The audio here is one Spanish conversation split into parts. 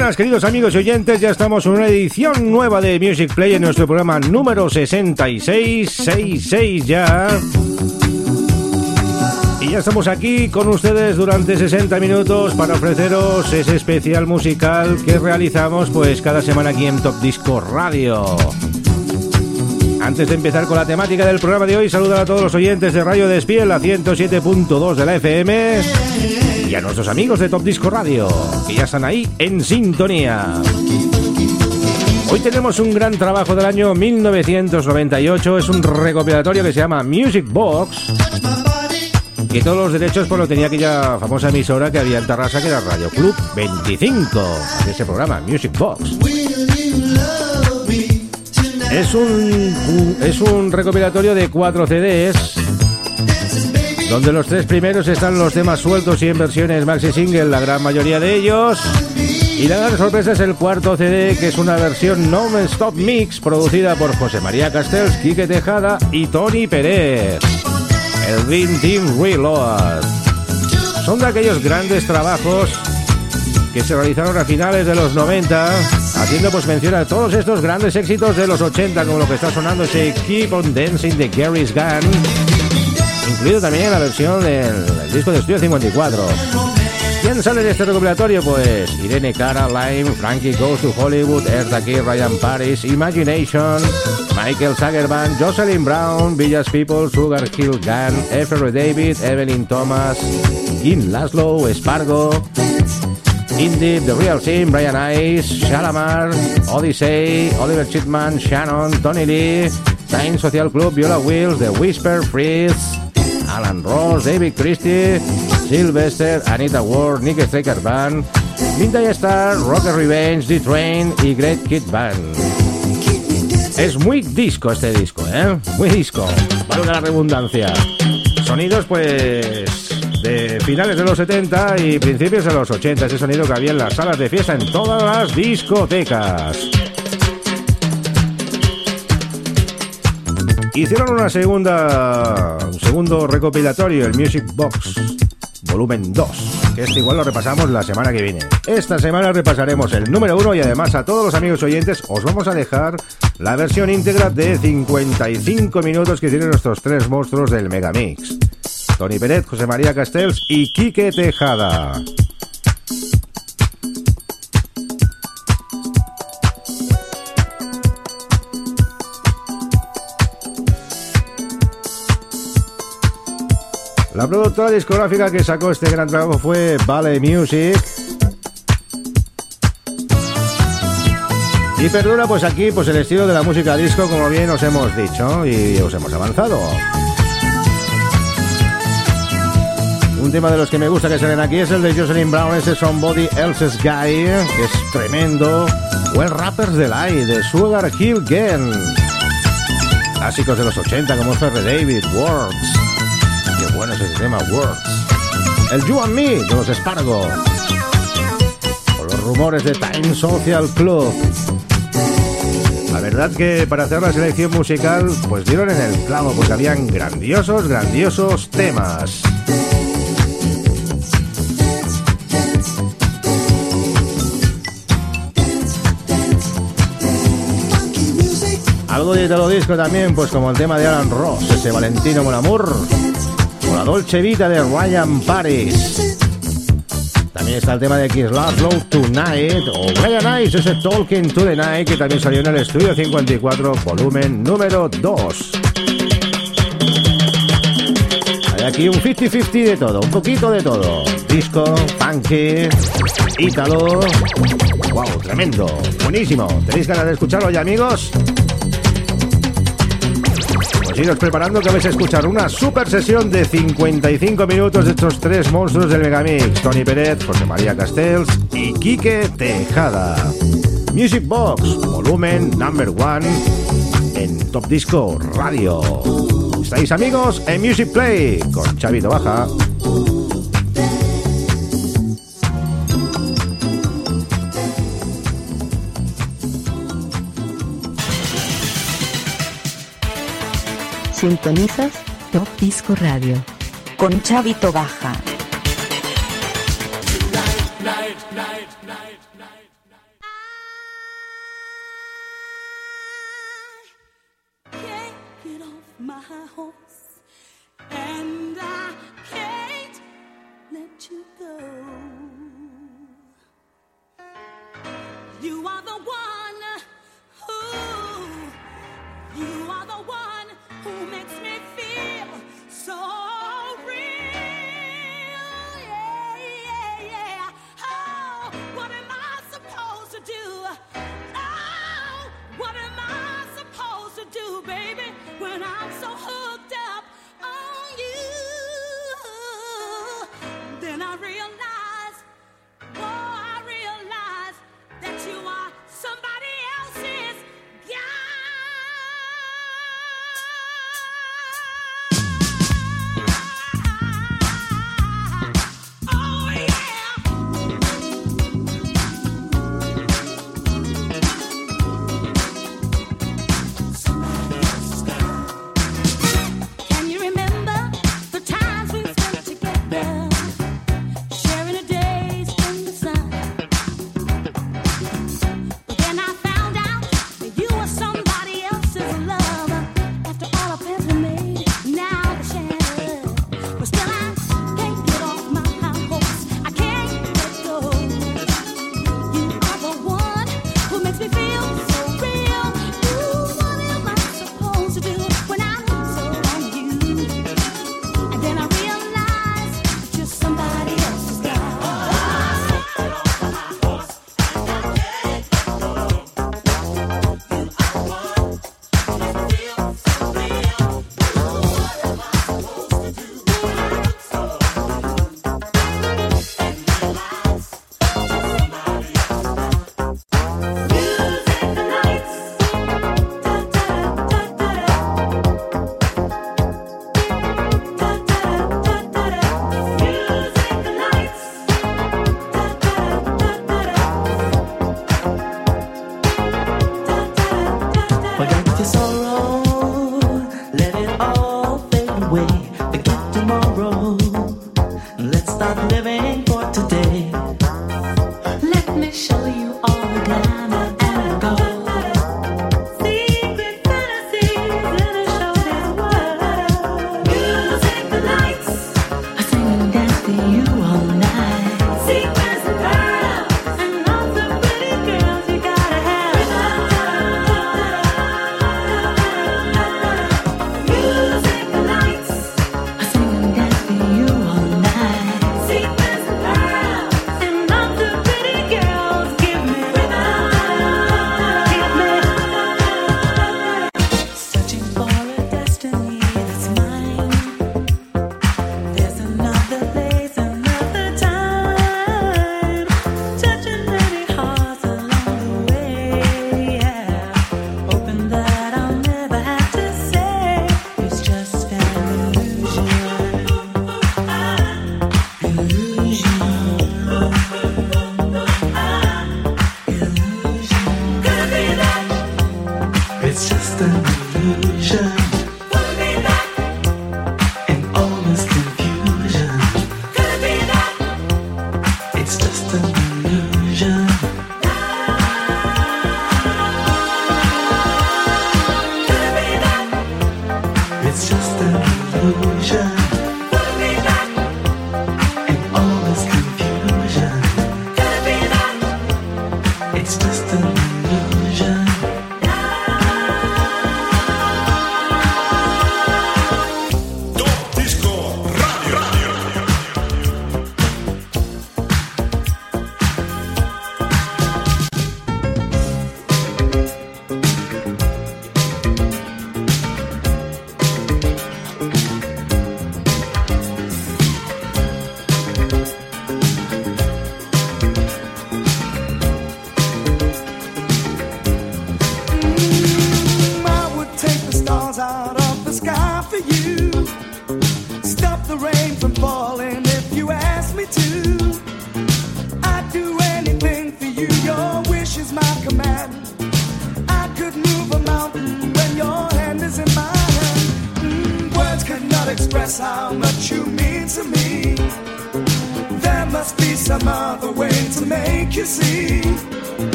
Buenas queridos amigos y oyentes, ya estamos en una edición nueva de Music Play en nuestro programa número 66, 66 ya. Y ya estamos aquí con ustedes durante 60 minutos para ofreceros ese especial musical que realizamos pues cada semana aquí en Top Disco Radio. Antes de empezar con la temática del programa de hoy, saludar a todos los oyentes de Radio Despiel a 107.2 de la FM y a nuestros amigos de Top Disco Radio, que ya están ahí en sintonía. Hoy tenemos un gran trabajo del año 1998, es un recopilatorio que se llama Music Box. Y todos los derechos pues lo tenía aquella famosa emisora que había en Tarrasa, que era Radio Club 25, de ese programa, Music Box. Es un, es un recopilatorio de cuatro CDs donde los tres primeros están los temas sueltos y en versiones maxi single, la gran mayoría de ellos. Y la gran sorpresa es el cuarto CD, que es una versión non-stop mix producida por José María Castells, Quique Tejada y Tony Pérez. El Dream Team Reload. Son de aquellos grandes trabajos que se realizaron a finales de los 90, haciendo pues mención a todos estos grandes éxitos de los 80, como lo que está sonando ese Keep on Dancing de Gary's Gun incluido también en la versión del, disco de estudio 54. ¿Quién sale de este recopilatorio? Pues Irene Cara, Lime, Frankie Goes to Hollywood, Erta Key, Ryan Paris, Imagination, Michael Sagerman, Jocelyn Brown, Villas People, Sugar Hill Gun, F.R. David, Evelyn Thomas, In Laszlo, Espargo, Indeed, The Real Team, Brian Ice, Shalamar, Odyssey, Oliver Chipman, Shannon, Tony Lee, Time Social Club, Viola Wills, The Whisper, Fritz, Alan Ross, David Christie, Sylvester, Anita Ward, Nick Straker Band, Midnight Star, Rocket Revenge, D-Train y Great Kid Band. Es muy disco este disco, ¿eh? Muy disco, valga la redundancia. Sonidos, pues, de finales de los 70 y principios de los 80, ese sonido que había en las salas de fiesta en todas las discotecas. Hicieron una segunda, un segundo recopilatorio, el Music Box, volumen 2, que este igual lo repasamos la semana que viene. Esta semana repasaremos el número 1 y además a todos los amigos oyentes os vamos a dejar la versión íntegra de 55 minutos que tienen nuestros tres monstruos del Megamix. Tony Pérez, José María Castells y Quique Tejada. La productora discográfica que sacó este gran trabajo fue Valley Music. Y perdura pues aquí pues el estilo de la música disco como bien os hemos dicho y os hemos avanzado. Un tema de los que me gusta que salen aquí es el de Jocelyn Brown, ese Somebody Else's Guy, que es tremendo. O el Rappers Delight de Sugar Hill Gang. Clásicos de los 80 como Ferre David, Words bueno es ese tema, Words. El You and Me de los Espargo. O los rumores de Time Social Club. La verdad que para hacer la selección musical, pues dieron en el clavo, porque habían grandiosos, grandiosos temas. Algo de lo disco también, pues como el tema de Alan Ross, ese Valentino Monamur. La Dolce Vita de Ryan Paris. También está el tema de Kiss Love Tonight o Brian Nice, ese Talking to the Night que también salió en el estudio 54, volumen número 2. Hay aquí un 50-50 de todo, un poquito de todo. Disco, funky, ítalo. ¡Wow! Tremendo, buenísimo. ¿Tenéis ganas de escucharlo ya, amigos? Iros preparando que vais a escuchar una super sesión de 55 minutos de estos tres monstruos del Megamix. Tony Pérez, José María Castells y Quique Tejada. Music Box, volumen number one en Top Disco Radio. ¿Estáis amigos? En Music Play con Chavito Baja. Sintonizas Top Disco Radio con Chavito Baja.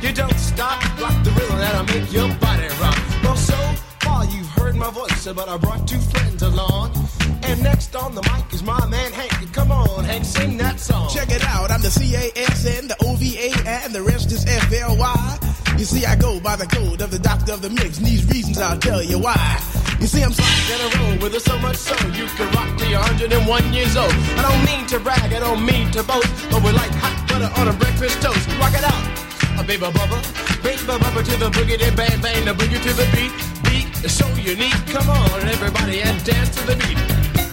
You don't stop, rock the rhythm that'll make your body rock. Well, so far you've heard my voice, but I brought two friends along. And next on the mic is my man Hank. Come on, Hank, sing that song. Check it out, I'm the C-A-S-N, the O-V-A, and the rest is F-L-Y. You see, I go by the code of the doctor of the mix, and these reasons I'll tell you why. You see, I'm Rock in a row with it so much so you can rock till you're 101 years old. I don't mean to brag, I don't mean to boast, but we're like hot butter on a breakfast toast. Rock it out, a baby bubba, baby bubba to the boogie, bang bang the boogie to the beat. Beat is so unique. Come on, everybody, and dance to the beat.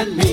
And me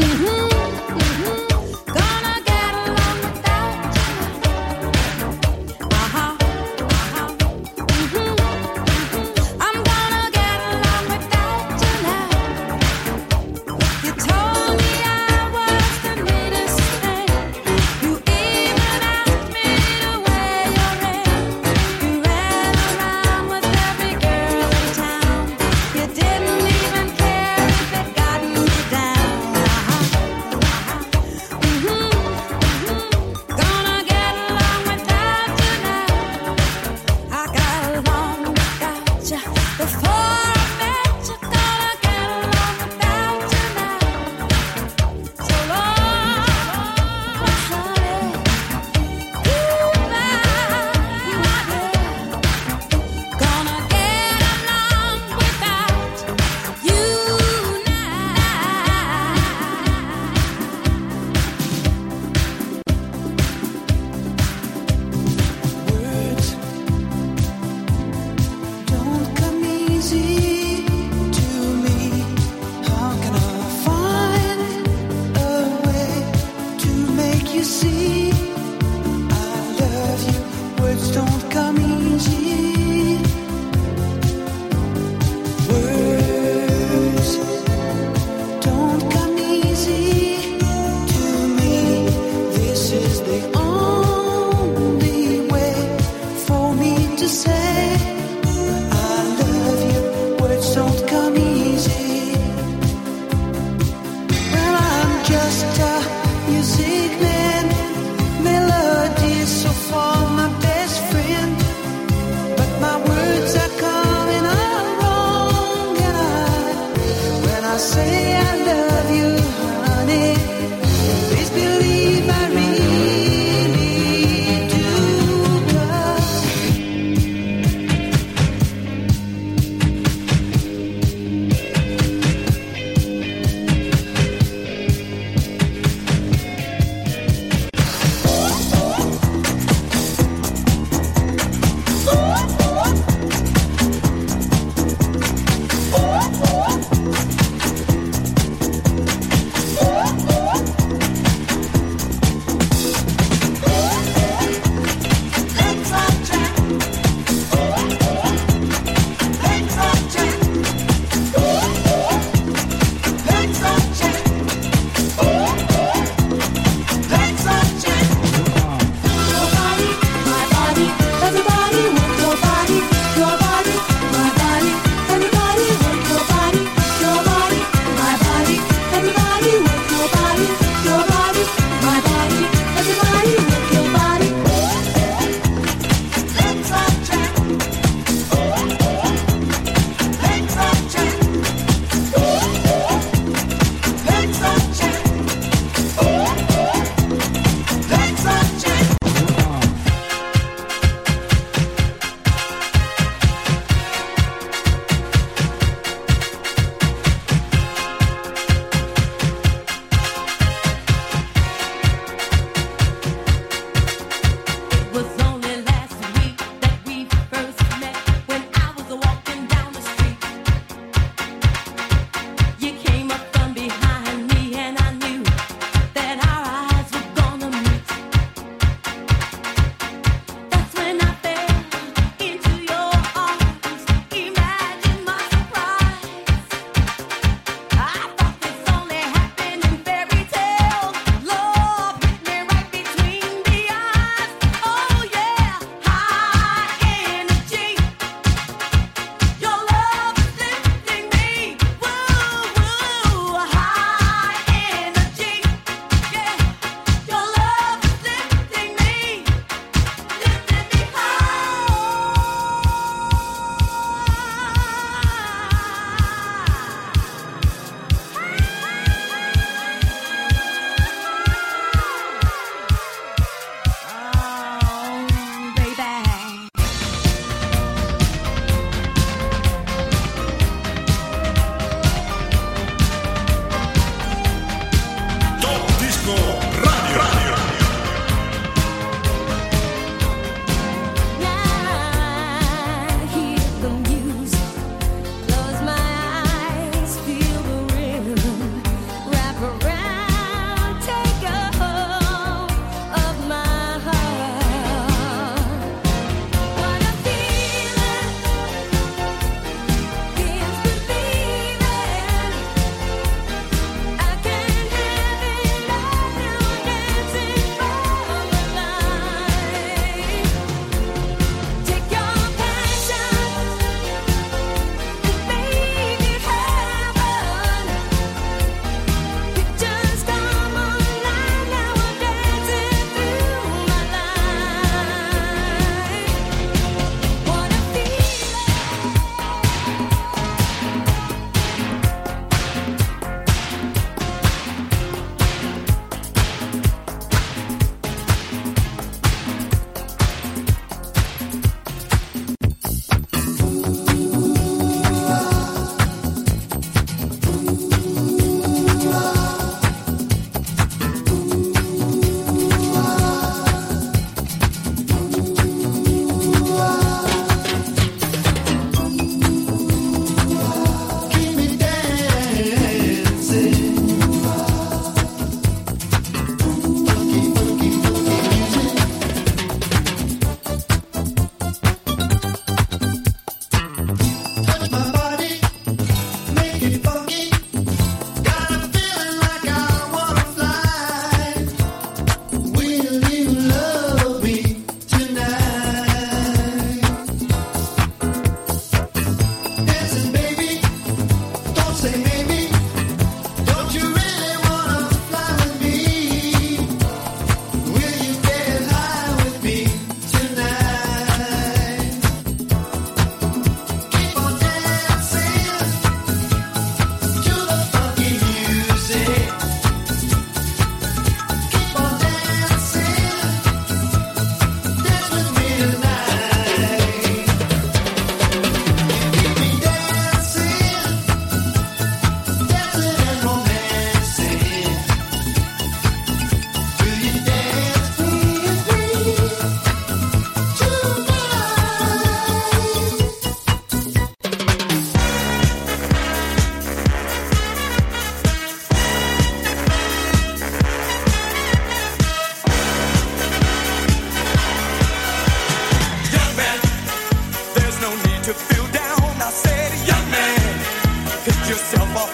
Mm-hmm.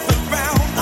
up and.